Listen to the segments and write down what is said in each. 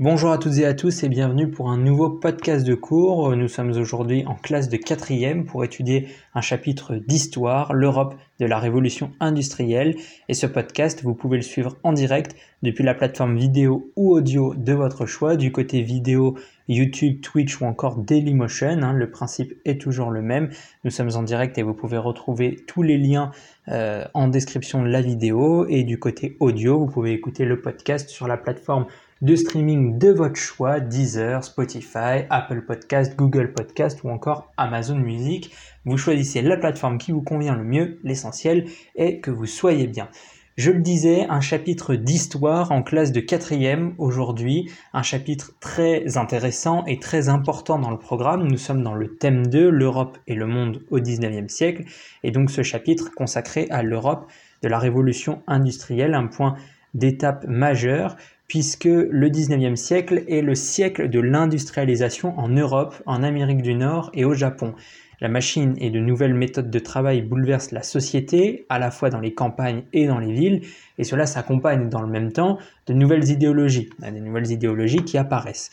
Bonjour à toutes et à tous et bienvenue pour un nouveau podcast de cours. Nous sommes aujourd'hui en classe de quatrième pour étudier un chapitre d'histoire, l'Europe de la révolution industrielle. Et ce podcast, vous pouvez le suivre en direct depuis la plateforme vidéo ou audio de votre choix. Du côté vidéo, YouTube, Twitch ou encore Dailymotion. Hein, le principe est toujours le même. Nous sommes en direct et vous pouvez retrouver tous les liens euh, en description de la vidéo. Et du côté audio, vous pouvez écouter le podcast sur la plateforme de streaming de votre choix, Deezer, Spotify, Apple Podcast, Google Podcast ou encore Amazon Music. Vous choisissez la plateforme qui vous convient le mieux, l'essentiel est que vous soyez bien. Je le disais, un chapitre d'histoire en classe de quatrième aujourd'hui, un chapitre très intéressant et très important dans le programme. Nous sommes dans le thème 2, l'Europe et le monde au 19e siècle, et donc ce chapitre consacré à l'Europe de la révolution industrielle, un point d'étape majeure puisque le 19e siècle est le siècle de l'industrialisation en Europe, en Amérique du Nord et au Japon. La machine et de nouvelles méthodes de travail bouleversent la société, à la fois dans les campagnes et dans les villes, et cela s'accompagne dans le même temps de nouvelles idéologies, des nouvelles idéologies qui apparaissent.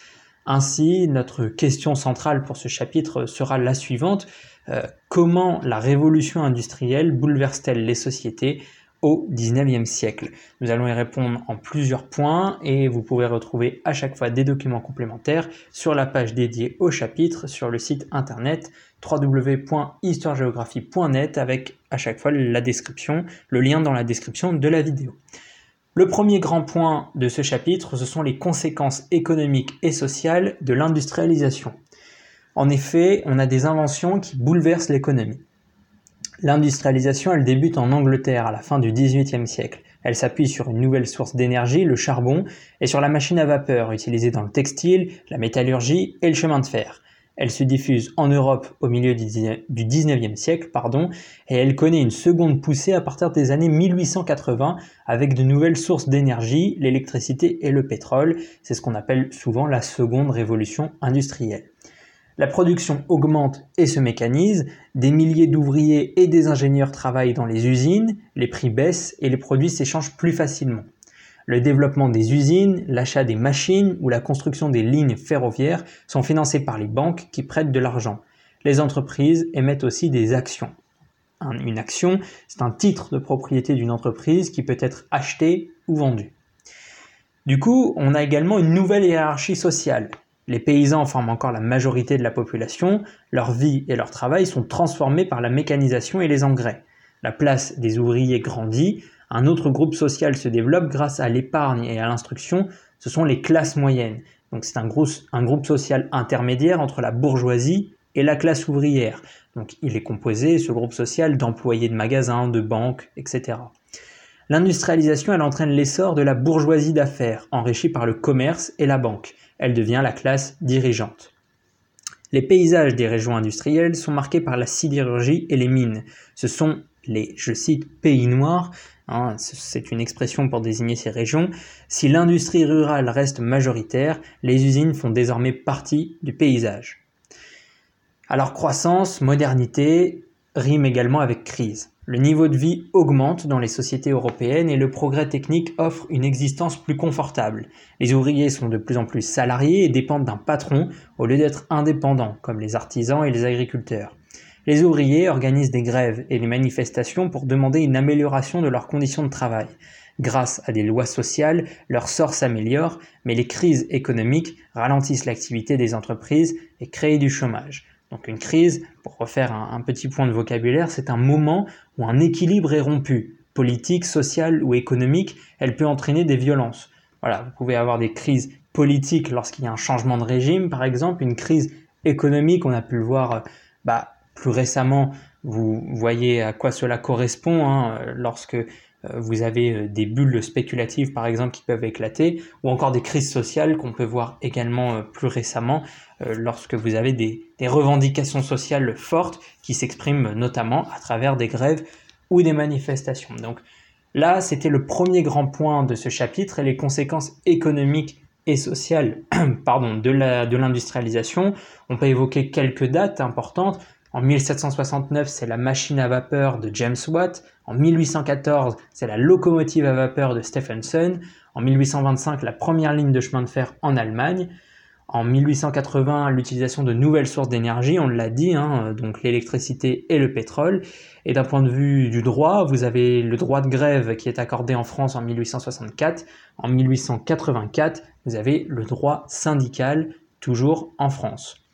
Ainsi, notre question centrale pour ce chapitre sera la suivante. Euh, comment la révolution industrielle bouleverse-t-elle les sociétés? Au 19e siècle. Nous allons y répondre en plusieurs points et vous pouvez retrouver à chaque fois des documents complémentaires sur la page dédiée au chapitre sur le site internet www.histoiregéographie.net avec à chaque fois la description, le lien dans la description de la vidéo. Le premier grand point de ce chapitre, ce sont les conséquences économiques et sociales de l'industrialisation. En effet, on a des inventions qui bouleversent l'économie. L'industrialisation, elle débute en Angleterre à la fin du XVIIIe siècle. Elle s'appuie sur une nouvelle source d'énergie, le charbon, et sur la machine à vapeur utilisée dans le textile, la métallurgie et le chemin de fer. Elle se diffuse en Europe au milieu du XIXe siècle, pardon, et elle connaît une seconde poussée à partir des années 1880 avec de nouvelles sources d'énergie, l'électricité et le pétrole. C'est ce qu'on appelle souvent la seconde révolution industrielle. La production augmente et se mécanise, des milliers d'ouvriers et des ingénieurs travaillent dans les usines, les prix baissent et les produits s'échangent plus facilement. Le développement des usines, l'achat des machines ou la construction des lignes ferroviaires sont financés par les banques qui prêtent de l'argent. Les entreprises émettent aussi des actions. Une action, c'est un titre de propriété d'une entreprise qui peut être acheté ou vendu. Du coup, on a également une nouvelle hiérarchie sociale. Les paysans forment encore la majorité de la population, leur vie et leur travail sont transformés par la mécanisation et les engrais. La place des ouvriers grandit, un autre groupe social se développe grâce à l'épargne et à l'instruction, ce sont les classes moyennes. Donc c'est un, groupe social intermédiaire entre la bourgeoisie et la classe ouvrière. Donc il est composé, ce groupe social, d'employés de magasins, de banques, etc. L'industrialisation, elle entraîne l'essor de la bourgeoisie d'affaires, enrichie par le commerce et la banque elle devient la classe dirigeante. Les paysages des régions industrielles sont marqués par la sidérurgie et les mines. Ce sont les, je cite, pays noirs, hein, c'est une expression pour désigner ces régions. Si l'industrie rurale reste majoritaire, les usines font désormais partie du paysage. Alors croissance, modernité rime également avec crise. Le niveau de vie augmente dans les sociétés européennes et le progrès technique offre une existence plus confortable. Les ouvriers sont de plus en plus salariés et dépendent d'un patron au lieu d'être indépendants, comme les artisans et les agriculteurs. Les ouvriers organisent des grèves et des manifestations pour demander une amélioration de leurs conditions de travail. Grâce à des lois sociales, leur sort s'améliore, mais les crises économiques ralentissent l'activité des entreprises et créent du chômage. Donc une crise, pour refaire un, petit point de vocabulaire, c'est un moment où un équilibre est rompu, politique, social ou économique, elle peut entraîner des violences. Voilà, vous pouvez avoir des crises politiques lorsqu'il y a un changement de régime, par exemple, une crise économique, on a pu le voir bah, plus récemment, vous voyez à quoi cela correspond hein, lorsque euh, vous avez euh, des bulles spéculatives par exemple qui peuvent éclater, ou encore des crises sociales qu'on peut voir également euh, plus récemment lorsque vous avez des, revendications sociales fortes qui s'expriment notamment à travers des grèves ou des manifestations. Donc là, c'était le premier grand point de ce chapitre et les conséquences économiques et sociales pardon, de l'industrialisation. On peut évoquer quelques dates importantes. En 1769, c'est la machine à vapeur de James Watt. En 1814, c'est la locomotive à vapeur de Stephenson. En 1825, la première ligne de chemin de fer en Allemagne. En 1880, l'utilisation de nouvelles sources d'énergie, on l'a dit, hein, donc l'électricité et le pétrole. Et d'un point de vue du droit, vous avez le droit de grève qui est accordé en France en 1864. En 1884, vous avez le droit syndical, toujours en France.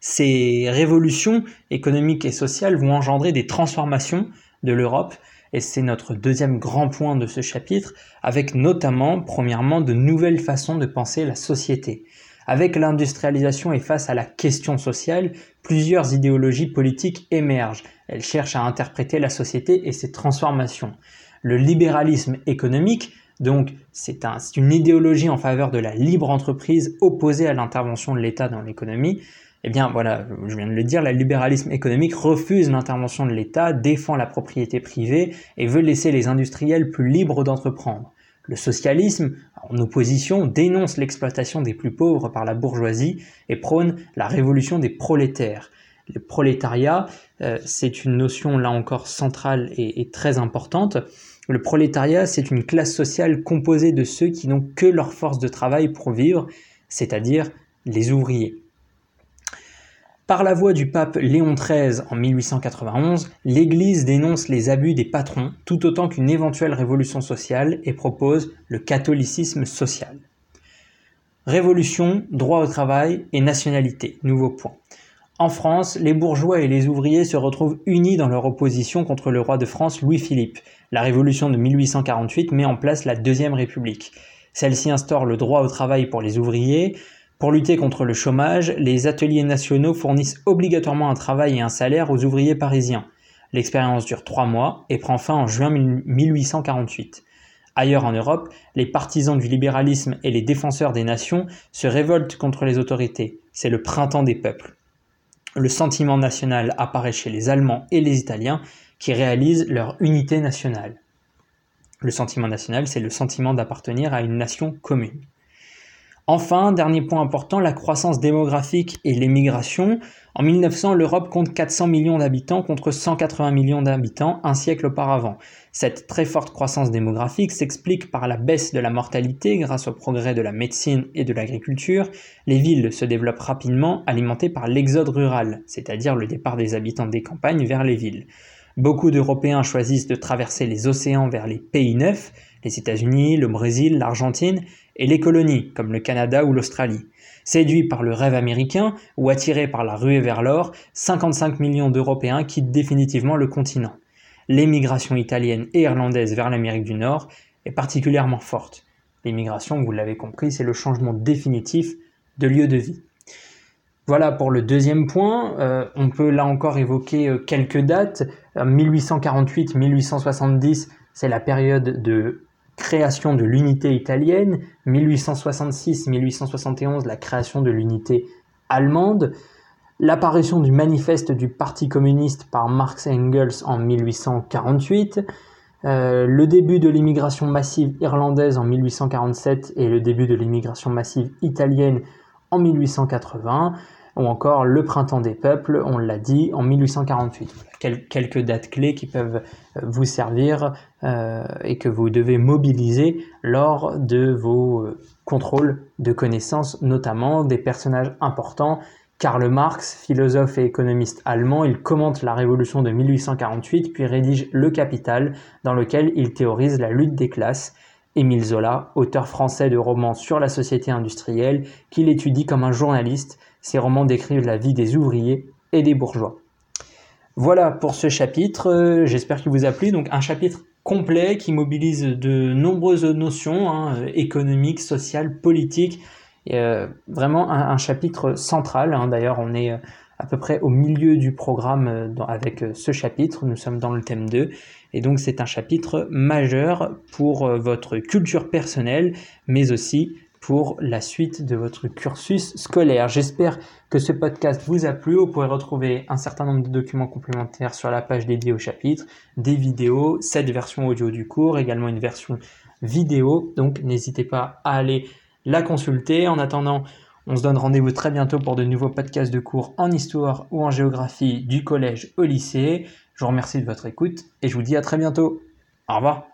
Ces révolutions économiques et sociales vont engendrer des transformations de l'Europe et c'est notre deuxième grand point de ce chapitre, avec notamment, premièrement, de nouvelles façons de penser la société. Avec l'industrialisation et face à la question sociale, plusieurs idéologies politiques émergent. Elles cherchent à interpréter la société et ses transformations. Le libéralisme économique, donc c'est une idéologie en faveur de la libre entreprise opposée à l'intervention de l'État dans l'économie. Eh bien voilà, je viens de le dire, le libéralisme économique refuse l'intervention de l'État, défend la propriété privée et veut laisser les industriels plus libres d'entreprendre. Le socialisme, en opposition, dénonce l'exploitation des plus pauvres par la bourgeoisie et prône la révolution des prolétaires. Le prolétariat, euh, c'est une notion là encore centrale et, et très importante. Le prolétariat, c'est une classe sociale composée de ceux qui n'ont que leur force de travail pour vivre, c'est-à-dire les ouvriers. Par la voix du pape Léon XIII en 1891, l'Église dénonce les abus des patrons tout autant qu'une éventuelle révolution sociale et propose le catholicisme social. Révolution, droit au travail et nationalité. Nouveau point. En France, les bourgeois et les ouvriers se retrouvent unis dans leur opposition contre le roi de France Louis-Philippe. La révolution de 1848 met en place la Deuxième République. Celle-ci instaure le droit au travail pour les ouvriers, pour lutter contre le chômage, les ateliers nationaux fournissent obligatoirement un travail et un salaire aux ouvriers parisiens. L'expérience dure trois mois et prend fin en juin 1848. Ailleurs en Europe, les partisans du libéralisme et les défenseurs des nations se révoltent contre les autorités. C'est le printemps des peuples. Le sentiment national apparaît chez les Allemands et les Italiens qui réalisent leur unité nationale. Le sentiment national, c'est le sentiment d'appartenir à une nation commune. Enfin, dernier point important, la croissance démographique et l'émigration. En 1900, l'Europe compte 400 millions d'habitants contre 180 millions d'habitants un siècle auparavant. Cette très forte croissance démographique s'explique par la baisse de la mortalité grâce au progrès de la médecine et de l'agriculture. Les villes se développent rapidement, alimentées par l'exode rural, c'est-à-dire le départ des habitants des campagnes vers les villes. Beaucoup d'Européens choisissent de traverser les océans vers les pays neufs, les États-Unis, le Brésil, l'Argentine, et les colonies, comme le Canada ou l'Australie. Séduits par le rêve américain ou attirés par la ruée vers l'or, 55 millions d'Européens quittent définitivement le continent. L'émigration italienne et irlandaise vers l'Amérique du Nord est particulièrement forte. L'émigration, vous l'avez compris, c'est le changement définitif de lieu de vie. Voilà pour le deuxième point. Euh, on peut là encore évoquer euh, quelques dates. 1848-1870, euh, c'est la période de création de l'unité italienne, 1866-1871 la création de l'unité allemande, l'apparition du manifeste du Parti communiste par Marx et Engels en 1848, euh, le début de l'immigration massive irlandaise en 1847 et le début de l'immigration massive italienne en 1880, ou encore le printemps des peuples, on l'a dit, en 1848. quelques dates clés qui peuvent euh, vous servir euh, et que vous devez mobiliser lors de vos euh, contrôles de connaissances, notamment des personnages importants. Karl Marx, philosophe et économiste allemand, il commente la révolution de 1848 puis rédige Le Capital, dans lequel il théorise la lutte des classes. Émile Zola, auteur français de romans sur la société industrielle, qu'il étudie comme un journaliste ces romans décrivent la vie des ouvriers et des bourgeois. Voilà pour ce chapitre, euh, j'espère qu'il vous a plu. Donc un chapitre complet qui mobilise de nombreuses notions hein, économiques, sociales, politiques. Euh, vraiment un, chapitre central. Hein. D'ailleurs, on est euh, à peu près au milieu du programme avec ce chapitre. Nous sommes dans le thème 2. Et donc c'est un chapitre majeur pour votre culture personnelle, mais aussi pour la suite de votre cursus scolaire. J'espère que ce podcast vous a plu. Vous pourrez retrouver un certain nombre de documents complémentaires sur la page dédiée au chapitre, des vidéos, cette version audio du cours, également une version vidéo. Donc n'hésitez pas à aller la consulter. En attendant, On se donne rendez-vous très bientôt pour de nouveaux podcasts de cours en histoire ou en géographie du collège au lycée. Je vous remercie de votre écoute et je vous dis à très bientôt. Au revoir.